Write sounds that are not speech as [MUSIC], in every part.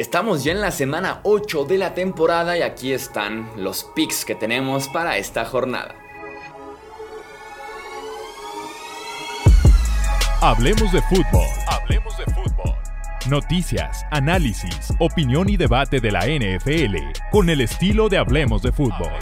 Estamos ya en la semana 8 de la temporada y aquí están los picks que tenemos para esta jornada. Hablemos de fútbol. Hablemos de fútbol. Noticias, análisis, opinión y debate de la NFL con el estilo de Hablemos de fútbol.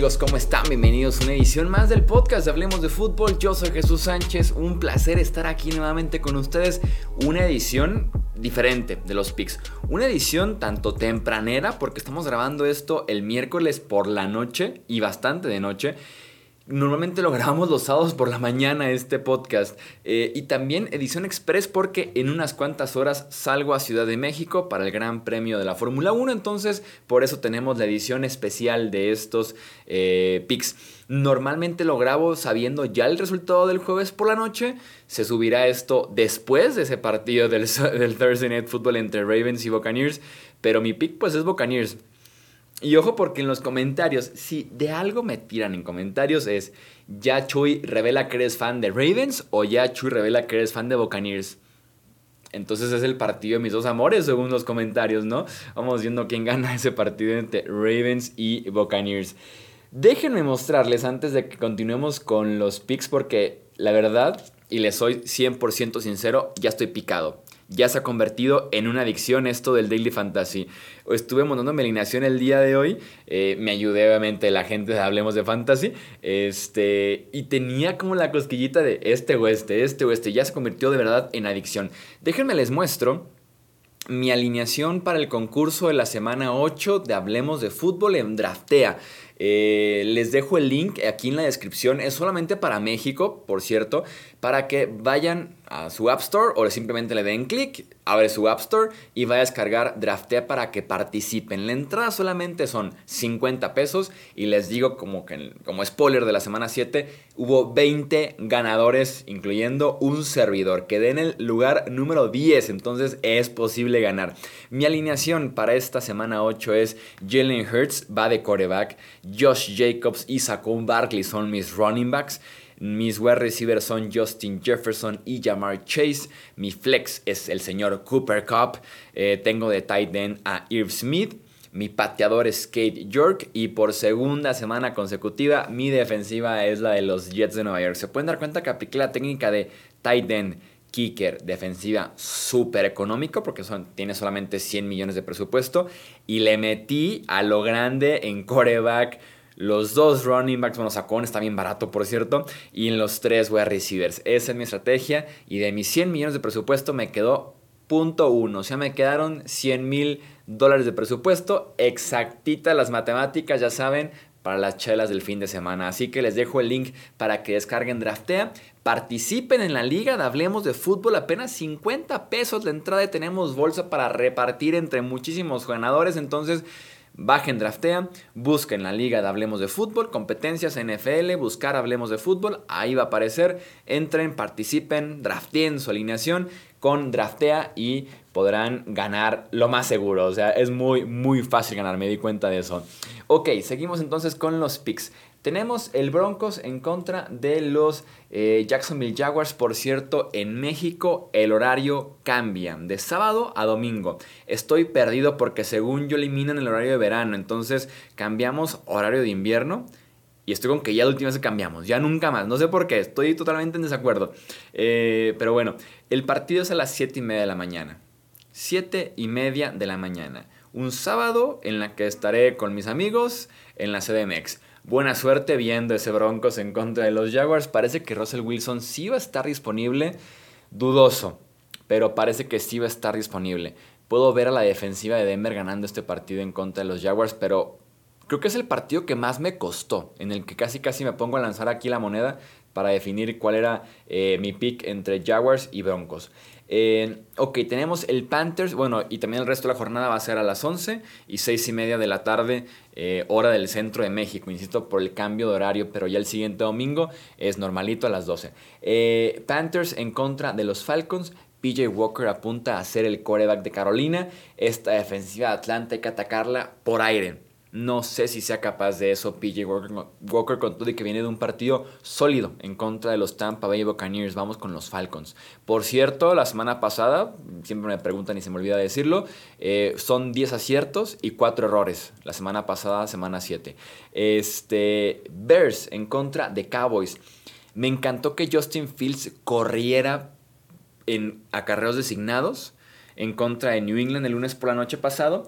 Amigos? ¿Cómo están? Bienvenidos a una edición más del podcast de Hablemos de Fútbol. Yo soy Jesús Sánchez, un placer estar aquí nuevamente con ustedes. Una edición diferente de los picks. Una edición tanto tempranera, porque estamos grabando esto el miércoles por la noche y bastante de noche. Normalmente lo grabamos los sábados por la mañana este podcast. Eh, y también edición express porque en unas cuantas horas salgo a Ciudad de México para el Gran Premio de la Fórmula 1. Entonces por eso tenemos la edición especial de estos eh, picks. Normalmente lo grabo sabiendo ya el resultado del jueves por la noche. Se subirá esto después de ese partido del, [LAUGHS] del Thursday Night Football entre Ravens y Buccaneers. Pero mi pick pues es Buccaneers. Y ojo porque en los comentarios, si de algo me tiran en comentarios es, ya Chuy revela que eres fan de Ravens o ya Chuy revela que eres fan de Buccaneers. Entonces es el partido de mis dos amores según los comentarios, ¿no? Vamos viendo quién gana [LAUGHS] ese partido entre Ravens y Buccaneers. Déjenme mostrarles antes de que continuemos con los picks porque la verdad, y les soy 100% sincero, ya estoy picado ya se ha convertido en una adicción esto del Daily Fantasy. Estuve montando mi alineación el día de hoy, eh, me ayudé obviamente la gente de Hablemos de Fantasy, este, y tenía como la cosquillita de este o este, este o este, ya se convirtió de verdad en adicción. Déjenme les muestro mi alineación para el concurso de la semana 8 de Hablemos de Fútbol en Draftea. Eh, les dejo el link aquí en la descripción. Es solamente para México, por cierto, para que vayan a su App Store o simplemente le den clic, abre su App Store y vaya a descargar Draftea para que participen. La entrada solamente son 50 pesos y les digo como, que, como spoiler de la semana 7, hubo 20 ganadores, incluyendo un servidor. Quedé en el lugar número 10, entonces es posible ganar. Mi alineación para esta semana 8 es Jalen Hurts, va de coreback. Josh Jacobs y Saquon Barkley son mis running backs. Mis wide receivers son Justin Jefferson y Jamar Chase. Mi flex es el señor Cooper Cup. Eh, tengo de tight end a Irv Smith. Mi pateador es Kate York. Y por segunda semana consecutiva, mi defensiva es la de los Jets de Nueva York. Se pueden dar cuenta que apliqué la técnica de tight end kicker, defensiva súper económico porque son, tiene solamente 100 millones de presupuesto y le metí a lo grande en coreback. Los dos running backs, bueno, Sacón está bien barato, por cierto, y en los tres wide receivers. Esa es mi estrategia y de mis 100 millones de presupuesto me quedó punto uno, o sea, me quedaron 100 mil dólares de presupuesto, exactita las matemáticas, ya saben, para las chelas del fin de semana. Así que les dejo el link para que descarguen Draftea. Participen en la liga de Hablemos de Fútbol. Apenas 50 pesos la entrada y tenemos bolsa para repartir entre muchísimos ganadores. Entonces... Bajen Draftea, busquen la liga de Hablemos de Fútbol, competencias NFL, buscar Hablemos de Fútbol, ahí va a aparecer, entren, participen, drafteen su alineación con Draftea y podrán ganar lo más seguro. O sea, es muy, muy fácil ganar, me di cuenta de eso. Ok, seguimos entonces con los picks. Tenemos el Broncos en contra de los eh, Jacksonville Jaguars. Por cierto, en México el horario cambia de sábado a domingo. Estoy perdido porque según yo eliminan el horario de verano. Entonces cambiamos horario de invierno. Y estoy con que ya la última vez cambiamos, ya nunca más. No sé por qué, estoy totalmente en desacuerdo. Eh, pero bueno, el partido es a las 7 y media de la mañana. 7 y media de la mañana. Un sábado en la que estaré con mis amigos en la CDMX. Buena suerte viendo ese Broncos en contra de los Jaguars. Parece que Russell Wilson sí va a estar disponible. Dudoso, pero parece que sí va a estar disponible. Puedo ver a la defensiva de Denver ganando este partido en contra de los Jaguars, pero creo que es el partido que más me costó, en el que casi casi me pongo a lanzar aquí la moneda para definir cuál era eh, mi pick entre Jaguars y Broncos. Eh, ok, tenemos el Panthers, bueno, y también el resto de la jornada va a ser a las 11 y 6 y media de la tarde, eh, hora del centro de México, insisto, por el cambio de horario, pero ya el siguiente domingo es normalito a las 12. Panthers en contra de los Falcons, PJ Walker apunta a ser el coreback de Carolina. Esta defensiva de Atlanta hay que atacarla por aire. No sé si sea capaz de eso PJ Walker, con todo y que viene de un partido sólido en contra de los Tampa Bay Buccaneers. Vamos con los Falcons. Por cierto, la semana pasada, siempre me preguntan y se me olvida decirlo, eh, son 10 aciertos y 4 errores. La semana pasada, semana 7. Este, Bears en contra de Cowboys. Me encantó que Justin Fields corriera en acarreos designados en contra de New England el lunes por la noche pasado.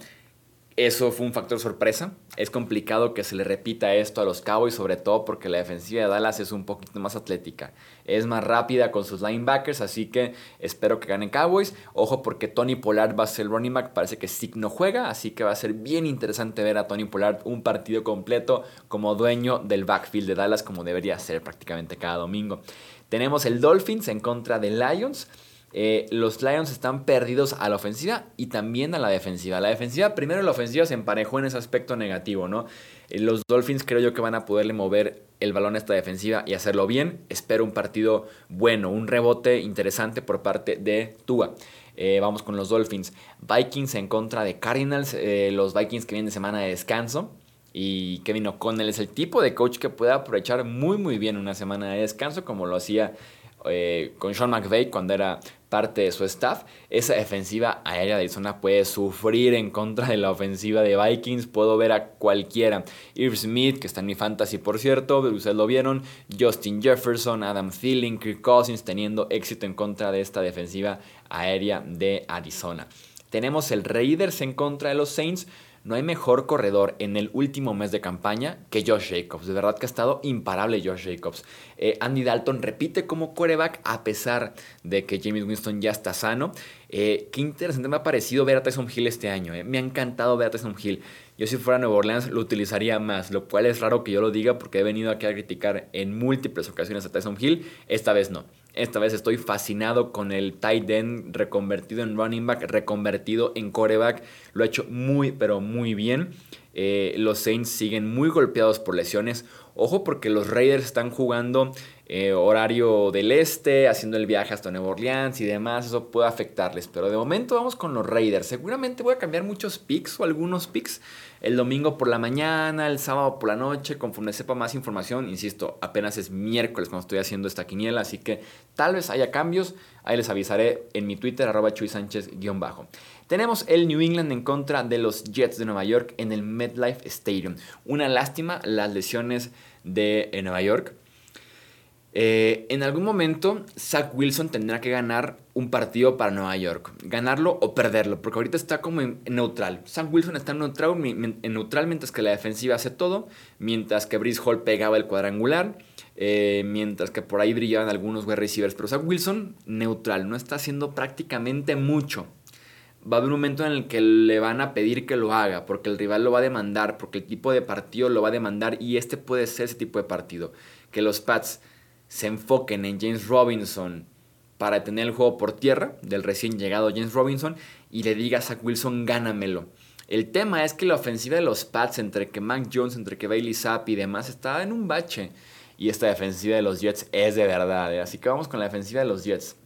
Eso fue un factor sorpresa. Es complicado que se le repita esto a los Cowboys, sobre todo porque la defensiva de Dallas es un poquito más atlética. Es más rápida con sus linebackers, así que espero que ganen Cowboys. Ojo porque Tony Pollard va a ser el running back, parece que Stick no juega, así que va a ser bien interesante ver a Tony Pollard un partido completo como dueño del backfield de Dallas, como debería ser prácticamente cada domingo. Tenemos el Dolphins en contra de Lions. Eh, los Lions están perdidos a la ofensiva y también a la defensiva. La defensiva, primero la ofensiva se emparejó en ese aspecto negativo, ¿no? Eh, los Dolphins creo yo que van a poderle mover el balón a esta defensiva y hacerlo bien. Espero un partido bueno, un rebote interesante por parte de Tua. Eh, vamos con los Dolphins. Vikings en contra de Cardinals. los Vikings que vienen de semana de descanso. Y Kevin O'Connell es el tipo de coach que puede aprovechar muy muy bien una semana de descanso como lo hacía con Sean McVay cuando era parte de su staff. Esa defensiva aérea de Arizona puede sufrir en contra de la ofensiva de Vikings. Puedo ver a cualquiera. Irv Smith, que está en mi fantasy por cierto, ustedes lo vieron. Justin Jefferson, Adam Thielen, Kirk Cousins teniendo éxito en contra de esta defensiva aérea de Arizona. Tenemos el Raiders en contra de los Saints. No hay mejor corredor en el último mes de campaña que Josh Jacobs. De verdad que ha estado imparable Josh Jacobs. Eh, Andy Dalton repite como quarterback a pesar de que James Winston ya está sano. Eh, qué interesante me ha parecido ver a Tyson Hill este año. Eh. Me ha encantado ver a Tyson Hill. Yo si fuera Nueva Orleans lo utilizaría más, lo cual es raro que yo lo diga porque he venido aquí a criticar en múltiples ocasiones a Tyson Hill. Esta vez no. Esta vez estoy fascinado con el tight end reconvertido en running back, reconvertido en coreback. Lo ha hecho muy, pero muy bien. Eh, los Saints siguen muy golpeados por lesiones. Ojo porque los Raiders están jugando eh, horario del este, haciendo el viaje hasta Nueva Orleans y demás. Eso puede afectarles. Pero de momento vamos con los Raiders. Seguramente voy a cambiar muchos picks o algunos picks el domingo por la mañana, el sábado por la noche, conforme sepa más información. Insisto, apenas es miércoles cuando estoy haciendo esta quiniela, así que tal vez haya cambios. Ahí les avisaré en mi Twitter, arroba Chuy Sánchez-bajo. Tenemos el New England en contra de los Jets de Nueva York en el MetLife Stadium. Una lástima las lesiones de Nueva York. Eh, en algún momento, Zach Wilson tendrá que ganar un partido para Nueva York. Ganarlo o perderlo, porque ahorita está como en, neutral. Zach Wilson está en neutral, neutral, mientras que la defensiva hace todo, mientras que Brice Hall pegaba el cuadrangular, eh, mientras que por ahí brillaban algunos wide receivers. Pero Zach Wilson, neutral, no está haciendo prácticamente mucho. Va a haber un momento en el que le van a pedir que lo haga, porque el rival lo va a demandar, porque el tipo de partido lo va a demandar, y este puede ser ese tipo de partido. Que los Pats se enfoquen en James Robinson para tener el juego por tierra del recién llegado James Robinson y le diga a Zach Wilson, gánamelo. El tema es que la ofensiva de los Pats, entre que Mac Jones, entre que Bailey Zapp y demás, está en un bache. Y esta defensiva de los Jets es de verdad. ¿eh? Así que vamos con la defensiva de los Jets.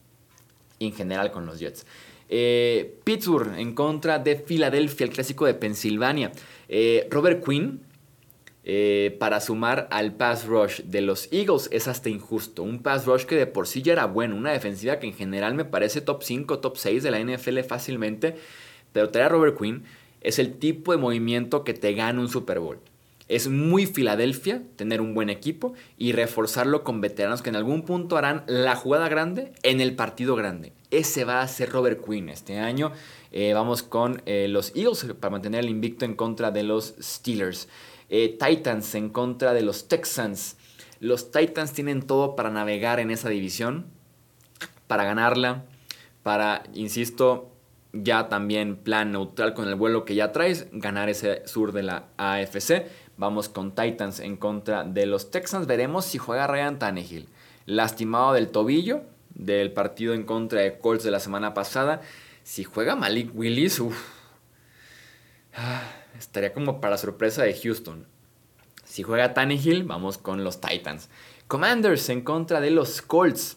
en general con los Jets. Eh, Pittsburgh en contra de Filadelfia, el clásico de Pensilvania. Eh, Robert Quinn eh, para sumar al pass rush de los Eagles es hasta injusto. Un pass rush que de por sí ya era bueno, una defensiva que en general me parece top 5, top 6 de la NFL fácilmente, pero traer a Robert Quinn es el tipo de movimiento que te gana un Super Bowl. Es muy Filadelfia tener un buen equipo y reforzarlo con veteranos que en algún punto harán la jugada grande en el partido grande. Ese va a ser Robert Quinn este año. Eh, vamos con eh, los Eagles para mantener el invicto en contra de los Steelers. Eh, Titans en contra de los Texans. Los Titans tienen todo para navegar en esa división, para ganarla, para, insisto, ya también plan neutral con el vuelo que ya traes, ganar ese sur de la AFC. Vamos con Titans en contra de los Texans. Veremos si juega Ryan Tannehill. Lastimado del tobillo del partido en contra de Colts de la semana pasada. Si juega Malik Willis, uff. Estaría como para sorpresa de Houston. Si juega Tannehill, vamos con los Titans. Commanders en contra de los Colts.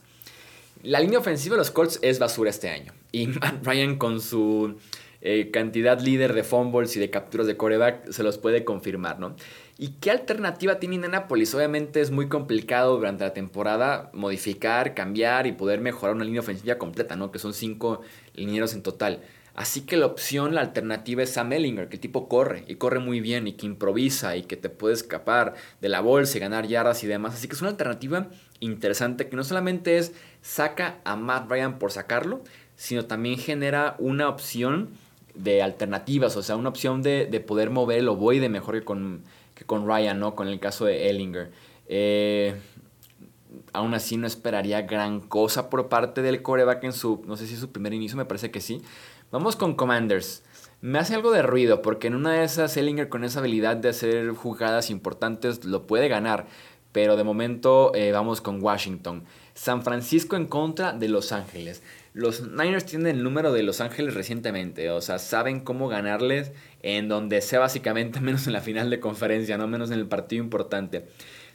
La línea ofensiva de los Colts es basura este año. Y [LAUGHS] Matt Ryan con su eh, cantidad líder de fumbles y de capturas de coreback se los puede confirmar, ¿no? ¿Y qué alternativa tiene Indianapolis? Obviamente es muy complicado durante la temporada modificar, cambiar y poder mejorar una línea ofensiva completa, ¿no? Que son cinco linieros en total. Así que la opción, la alternativa es Sam Ellinger, que el tipo corre y corre muy bien y que improvisa y que te puede escapar de la bolsa y ganar yardas y demás. Así que es una alternativa interesante que no solamente es saca a Matt Ryan por sacarlo, sino también genera una opción de alternativas, o sea, una opción de, poder mover el ovoide mejor que con, que con Ryan, ¿no? Con el caso de Ellinger. Eh, aún así no esperaría gran cosa por parte del coreback en su, no sé si es su primer inicio, me parece que sí. Vamos con Commanders. Me hace algo de ruido porque en una de esas Ellinger con esa habilidad de hacer jugadas importantes lo puede ganar. Pero de momento eh, vamos con Washington. San Francisco en contra de Los Ángeles. Los Niners tienen el número de Los Ángeles recientemente, o sea, saben cómo ganarles en donde sea básicamente, [LAUGHS] menos en la final de conferencia, no menos en el partido importante.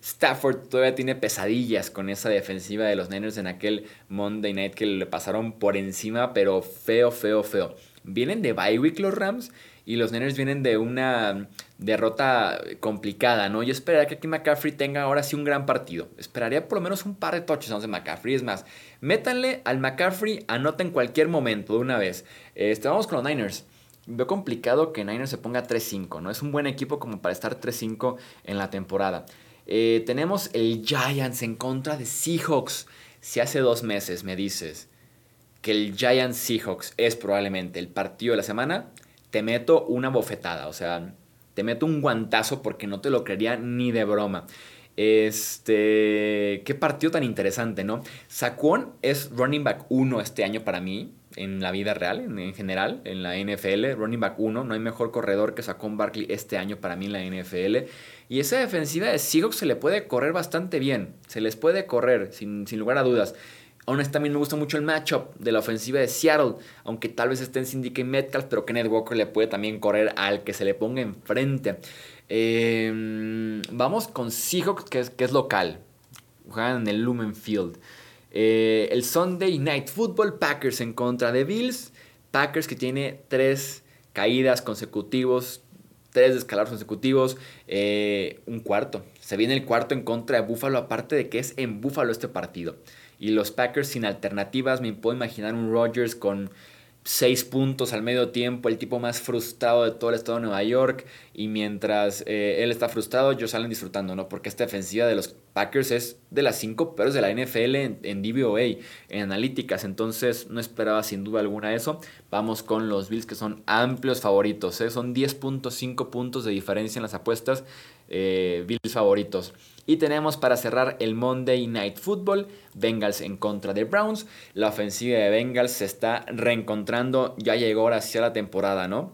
Stafford todavía tiene pesadillas con esa defensiva de los Niners en aquel Monday Night que le pasaron por encima, pero feo, feo, feo. Vienen de bye week los Rams y los Niners vienen de una derrota complicada, ¿no? Yo esperaría que aquí McCaffrey tenga ahora sí un gran partido. Esperaría por lo menos un par de touchdowns de McCaffrey. Es más, métanle al McCaffrey, anota en cualquier momento de una vez. Este, vamos con los Niners. Veo complicado que Niners se ponga 3-5, ¿no? Es un buen equipo como para estar 3-5 en la temporada. Eh, tenemos el Giants en contra de Seahawks. Si hace dos meses me dices que el Giants Seahawks es probablemente el partido de la semana, te meto una bofetada, o sea, te meto un guantazo porque no te lo creería ni de broma. Este, qué partido tan interesante, ¿no? Saquon es running back 1 este año para mí, en la vida real, en, general, en la NFL. Running back 1, no hay mejor corredor que Saquon Barkley este año para mí en la NFL. Y esa defensiva de Seahawks se le puede correr bastante bien, se les puede correr, sin, sin lugar a dudas. Aún así también me gusta mucho el matchup de la ofensiva de Seattle, aunque tal vez esté en Syndicate Metcalf, pero Kenneth Walker le puede también correr al que se le ponga enfrente. Em, vamos con Seahawks, que es, que es local. Juegan en el Lumen Field. Eh, el Sunday Night Football, Packers en contra de Bills. Packers que tiene tres caídas consecutivos, tres descalabros consecutivos, eh, un cuarto. Se viene el cuarto en contra de Buffalo, aparte de que es en Buffalo este partido y los Packers sin alternativas. Me puedo imaginar un Rodgers con seis puntos al medio tiempo, el tipo más frustrado de todo el estado de Nueva York. Y mientras eh, él está frustrado, ellos salen disfrutando, ¿no? Porque esta defensiva de los Packers es de las cinco peores de la NFL en, DVOA, en analíticas. Entonces no esperaba sin duda alguna eso. Vamos con los Bills que son amplios favoritos. ¿eh? Son 10.5 puntos de diferencia en las apuestas. Eh, Bills favoritos. Y tenemos para cerrar el Monday Night Football, Bengals en contra de Browns. La ofensiva de Bengals se está reencontrando, ya llegó ahora hacia la temporada, ¿no?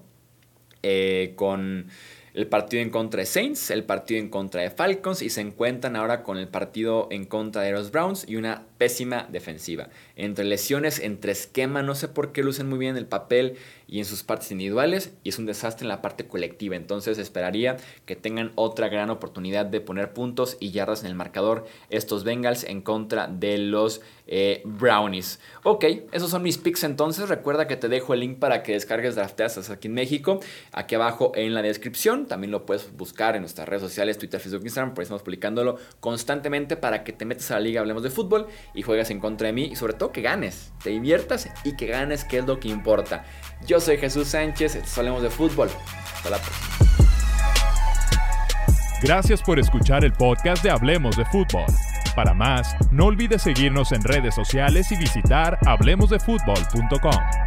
Eh, con el partido en contra de Saints, el partido en contra de Falcons y se encuentran ahora con el partido en contra de los Browns y una pésima defensiva. Entre lesiones, entre esquema, no sé por qué lucen muy bien el papel y en sus partes individuales y es un desastre en la parte colectiva. Entonces esperaría que tengan otra gran oportunidad de poner puntos y yardas en el marcador estos Bengals en contra de los eh, Brownies. Ok, esos son mis picks entonces. Recuerda que te dejo el link para que descargues Drafteas aquí en México. Aquí abajo en la descripción. También lo puedes buscar en nuestras redes sociales, Twitter, Facebook, Instagram. Por estamos publicándolo constantemente para que te metas a la liga, hablemos de fútbol y juegues en contra de mí. Y sobre todo que ganes, te diviertas y que ganes, que es lo que importa. Yo soy Jesús Sánchez, hablemos de fútbol. Hasta la próxima. Gracias por escuchar el podcast de Hablemos de Fútbol. Para más, no olvides seguirnos en redes sociales y visitar hablemosdefutbol.com.